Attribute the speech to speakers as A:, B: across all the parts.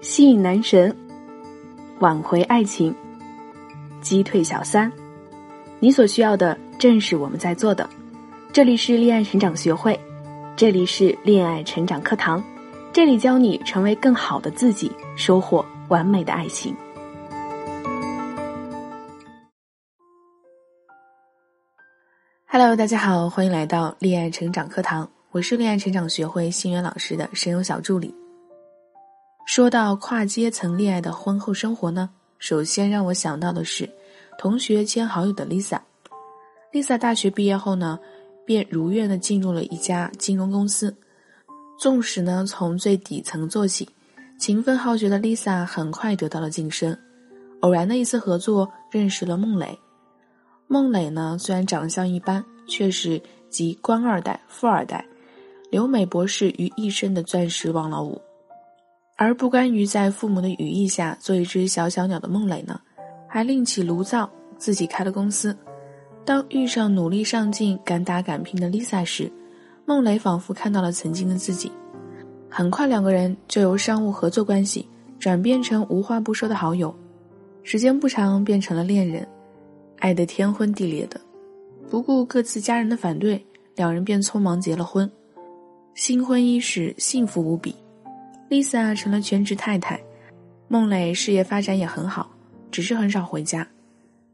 A: 吸引男神，挽回爱情，击退小三，你所需要的正是我们在做的。这里是恋爱成长学会，这里是恋爱成长课堂，这里教你成为更好的自己，收获完美的爱情。Hello，大家好，欢迎来到恋爱成长课堂，我是恋爱成长学会心源老师的声优小助理。说到跨阶层恋爱的婚后生活呢，首先让我想到的是同学兼好友的 Lisa。Lisa 大学毕业后呢，便如愿的进入了一家金融公司。纵使呢从最底层做起，勤奋好学的 Lisa 很快得到了晋升。偶然的一次合作，认识了孟磊。孟磊呢虽然长相一般，却是集官二代、富二代、留美博士于一身的钻石王老五。而不甘于在父母的羽翼下做一只小小鸟的孟磊呢，还另起炉灶，自己开了公司。当遇上努力上进、敢打敢拼的 Lisa 时，孟磊仿佛看到了曾经的自己。很快，两个人就由商务合作关系转变成无话不说的好友，时间不长变成了恋人，爱得天昏地裂的。不顾各自家人的反对，两人便匆忙结了婚。新婚伊始，幸福无比。Lisa 成了全职太太，孟磊事业发展也很好，只是很少回家。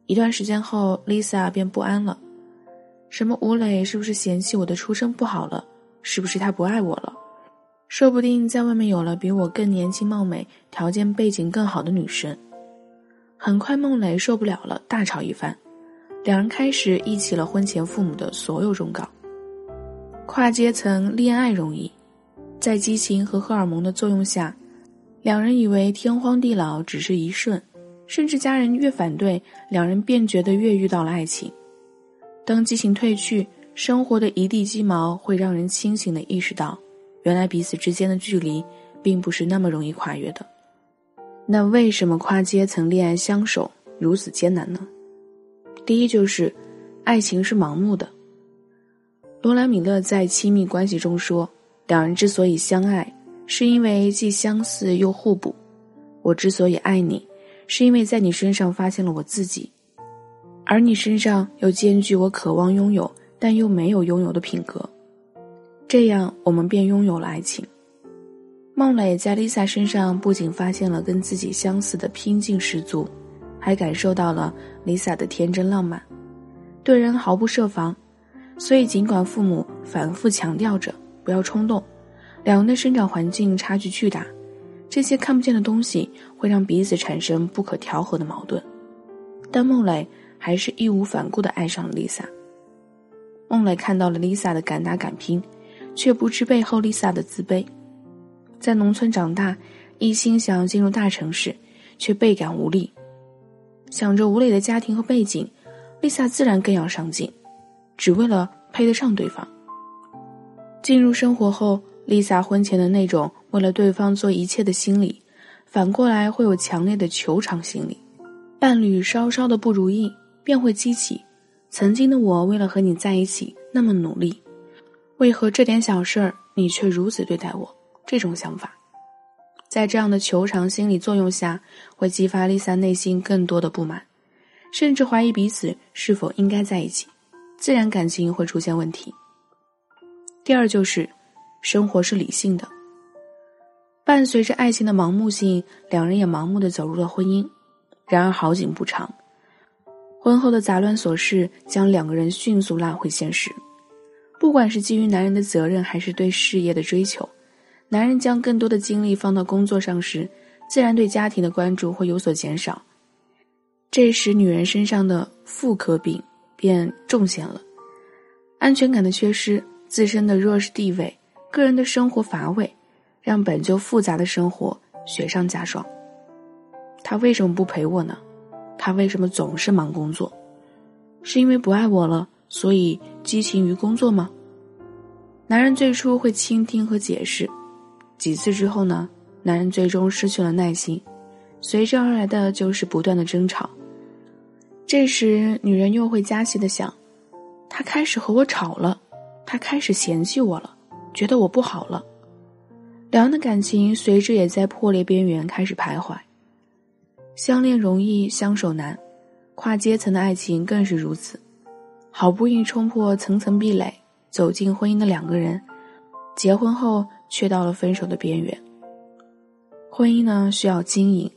A: 一段时间后，Lisa 便不安了：什么吴磊是不是嫌弃我的出身不好了？是不是他不爱我了？说不定在外面有了比我更年轻貌美、条件背景更好的女生。很快，孟磊受不了了，大吵一番，两人开始忆起了婚前父母的所有忠告。跨阶层恋爱容易。在激情和荷尔蒙的作用下，两人以为天荒地老只是一瞬，甚至家人越反对，两人便觉得越遇到了爱情。当激情褪去，生活的一地鸡毛会让人清醒的意识到，原来彼此之间的距离并不是那么容易跨越的。那为什么跨阶层恋爱相守如此艰难呢？第一就是，爱情是盲目的。罗兰·米勒在《亲密关系》中说。两人之所以相爱，是因为既相似又互补。我之所以爱你，是因为在你身上发现了我自己，而你身上又兼具我渴望拥有但又没有拥有的品格。这样，我们便拥有了爱情。孟磊在 Lisa 身上不仅发现了跟自己相似的拼劲十足，还感受到了 Lisa 的天真浪漫，对人毫不设防。所以，尽管父母反复强调着。不要冲动，两人的生长环境差距巨大，这些看不见的东西会让彼此产生不可调和的矛盾。但孟磊还是义无反顾地爱上了 Lisa。孟磊看到了 Lisa 的敢打敢拼，却不知背后 Lisa 的自卑。在农村长大，一心想要进入大城市，却倍感无力。想着吴磊的家庭和背景丽萨自然更要上进，只为了配得上对方。进入生活后，Lisa 婚前的那种为了对方做一切的心理，反过来会有强烈的求偿心理。伴侣稍稍的不如意，便会激起曾经的我为了和你在一起那么努力，为何这点小事儿你却如此对待我？这种想法，在这样的求偿心理作用下，会激发 Lisa 内心更多的不满，甚至怀疑彼此是否应该在一起，自然感情会出现问题。第二就是，生活是理性的。伴随着爱情的盲目性，两人也盲目的走入了婚姻。然而好景不长，婚后的杂乱琐事将两个人迅速拉回现实。不管是基于男人的责任，还是对事业的追求，男人将更多的精力放到工作上时，自然对家庭的关注会有所减少。这时，女人身上的妇科病便重现了，安全感的缺失。自身的弱势地位，个人的生活乏味，让本就复杂的生活雪上加霜。他为什么不陪我呢？他为什么总是忙工作？是因为不爱我了，所以激情于工作吗？男人最初会倾听和解释，几次之后呢，男人最终失去了耐心，随之而来的就是不断的争吵。这时，女人又会加戏的想，他开始和我吵了。他开始嫌弃我了，觉得我不好了。两人的感情随之也在破裂边缘开始徘徊。相恋容易相守难，跨阶层的爱情更是如此。好不容易冲破层层壁垒走进婚姻的两个人，结婚后却到了分手的边缘。婚姻呢需要经营，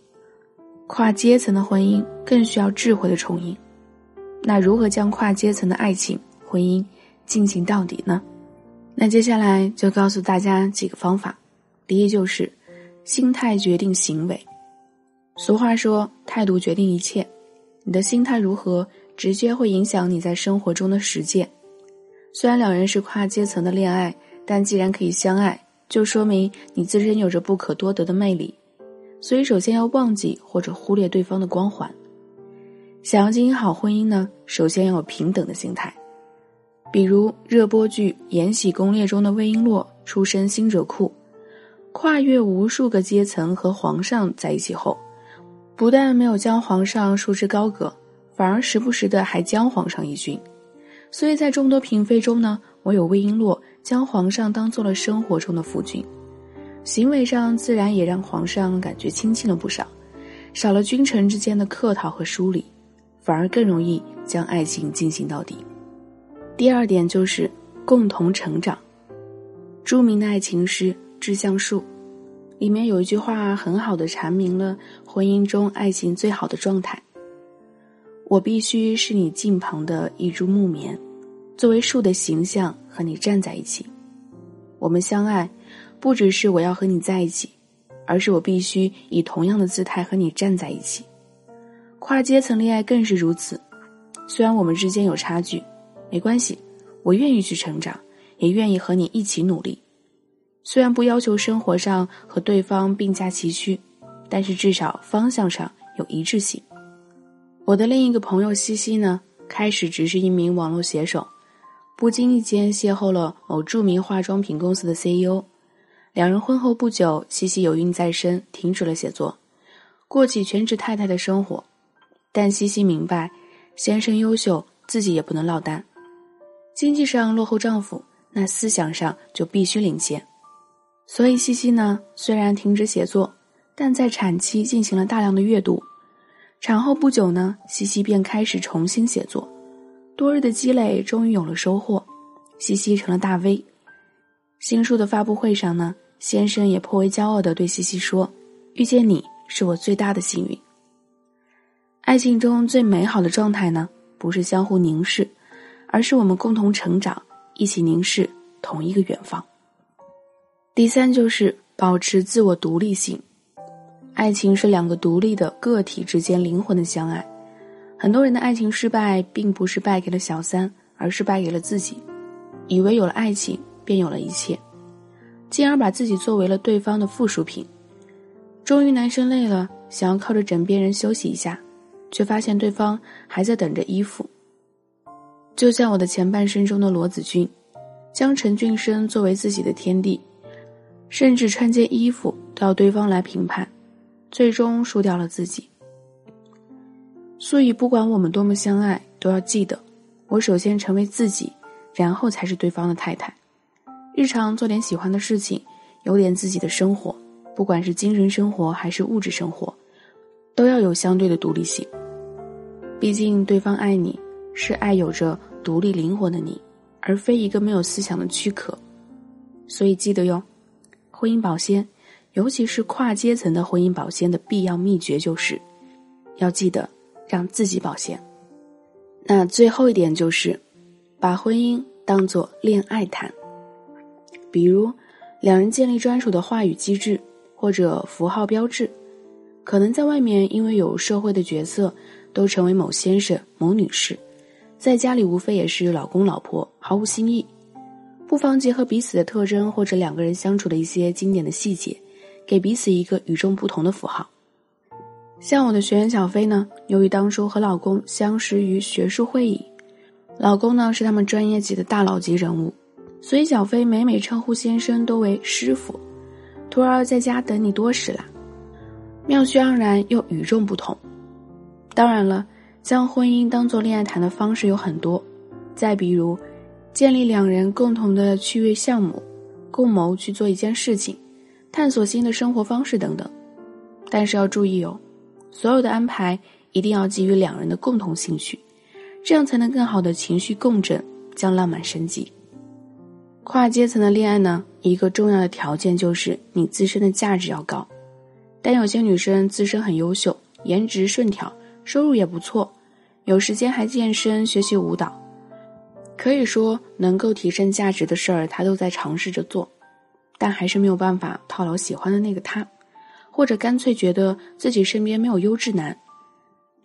A: 跨阶层的婚姻更需要智慧的重营。那如何将跨阶层的爱情婚姻进行到底呢？那接下来就告诉大家几个方法。第一就是心态决定行为。俗话说，态度决定一切。你的心态如何，直接会影响你在生活中的实践。虽然两人是跨阶层的恋爱，但既然可以相爱，就说明你自身有着不可多得的魅力。所以，首先要忘记或者忽略对方的光环。想要经营好婚姻呢，首先要有平等的心态。比如热播剧《延禧攻略》中的魏璎珞，出身新者库。跨越无数个阶层和皇上在一起后，不但没有将皇上束之高阁，反而时不时的还将皇上一军。所以在众多嫔妃中呢，唯有魏璎珞将皇上当做了生活中的夫君，行为上自然也让皇上感觉亲近了不少，少了君臣之间的客套和疏离，反而更容易将爱情进行到底。第二点就是共同成长。著名的爱情诗。《致橡树》里面有一句话很好的阐明了婚姻中爱情最好的状态。我必须是你近旁的一株木棉，作为树的形象和你站在一起。我们相爱，不只是我要和你在一起，而是我必须以同样的姿态和你站在一起。跨阶层恋爱更是如此。虽然我们之间有差距，没关系，我愿意去成长，也愿意和你一起努力。虽然不要求生活上和对方并驾齐驱，但是至少方向上有一致性。我的另一个朋友西西呢，开始只是一名网络写手，不经意间邂逅了某著名化妆品公司的 CEO。两人婚后不久，西西有孕在身，停止了写作，过起全职太太的生活。但西西明白，先生优秀，自己也不能落单。经济上落后丈夫，那思想上就必须领先。所以，西西呢，虽然停止写作，但在产期进行了大量的阅读。产后不久呢，西西便开始重新写作。多日的积累终于有了收获，西西成了大 V。新书的发布会上呢，先生也颇为骄傲地对西西说：“遇见你是我最大的幸运。”爱情中最美好的状态呢，不是相互凝视，而是我们共同成长，一起凝视同一个远方。第三就是保持自我独立性，爱情是两个独立的个体之间灵魂的相爱。很多人的爱情失败，并不是败给了小三，而是败给了自己，以为有了爱情便有了一切，进而把自己作为了对方的附属品。终于男生累了，想要靠着枕边人休息一下，却发现对方还在等着依附。就像我的前半生中的罗子君，将陈俊生作为自己的天地。甚至穿件衣服都要对方来评判，最终输掉了自己。所以，不管我们多么相爱，都要记得，我首先成为自己，然后才是对方的太太。日常做点喜欢的事情，有点自己的生活，不管是精神生活还是物质生活，都要有相对的独立性。毕竟，对方爱你是爱有着独立灵活的你，而非一个没有思想的躯壳。所以，记得哟。婚姻保鲜，尤其是跨阶层的婚姻保鲜的必要秘诀就是，要记得让自己保鲜。那最后一点就是，把婚姻当做恋爱谈。比如，两人建立专属的话语机制或者符号标志，可能在外面因为有社会的角色，都成为某先生、某女士，在家里无非也是老公老婆，毫无新意。不妨结合彼此的特征，或者两个人相处的一些经典的细节，给彼此一个与众不同的符号。像我的学员小飞呢，由于当初和老公相识于学术会议，老公呢是他们专业级的大佬级人物，所以小飞每每称呼先生都为师傅。徒儿在家等你多时了，妙趣盎然又与众不同。当然了，将婚姻当做恋爱谈的方式有很多，再比如。建立两人共同的趣味项目，共谋去做一件事情，探索新的生活方式等等。但是要注意哦，所有的安排一定要基于两人的共同兴趣，这样才能更好的情绪共振，将浪漫升级。跨阶层的恋爱呢，一个重要的条件就是你自身的价值要高。但有些女生自身很优秀，颜值顺挑，收入也不错，有时间还健身学习舞蹈，可以说能够提升价值的事儿他都在尝试着做，但还是没有办法套牢喜欢的那个他。或者干脆觉得自己身边没有优质男，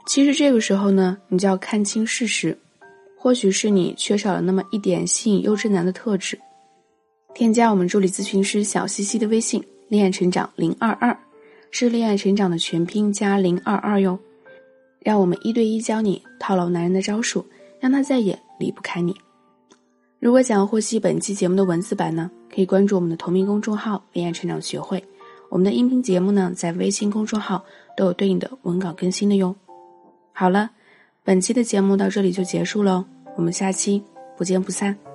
A: 其实这个时候呢，你就要看清事实，或许是你缺少了那么一点吸引优质男的特质。添加我们助理咨询师小西西的微信“恋爱成长零二二”，是恋爱成长的全拼加零二二哟，让我们一对一教你套牢男人的招数，让他再也离不开你。如果想要获悉本期节目的文字版呢，可以关注我们的同名公众号“恋爱成长学会”。我们的音频节目呢，在微信公众号都有对应的文稿更新的哟。好了，本期的节目到这里就结束喽，我们下期不见不散。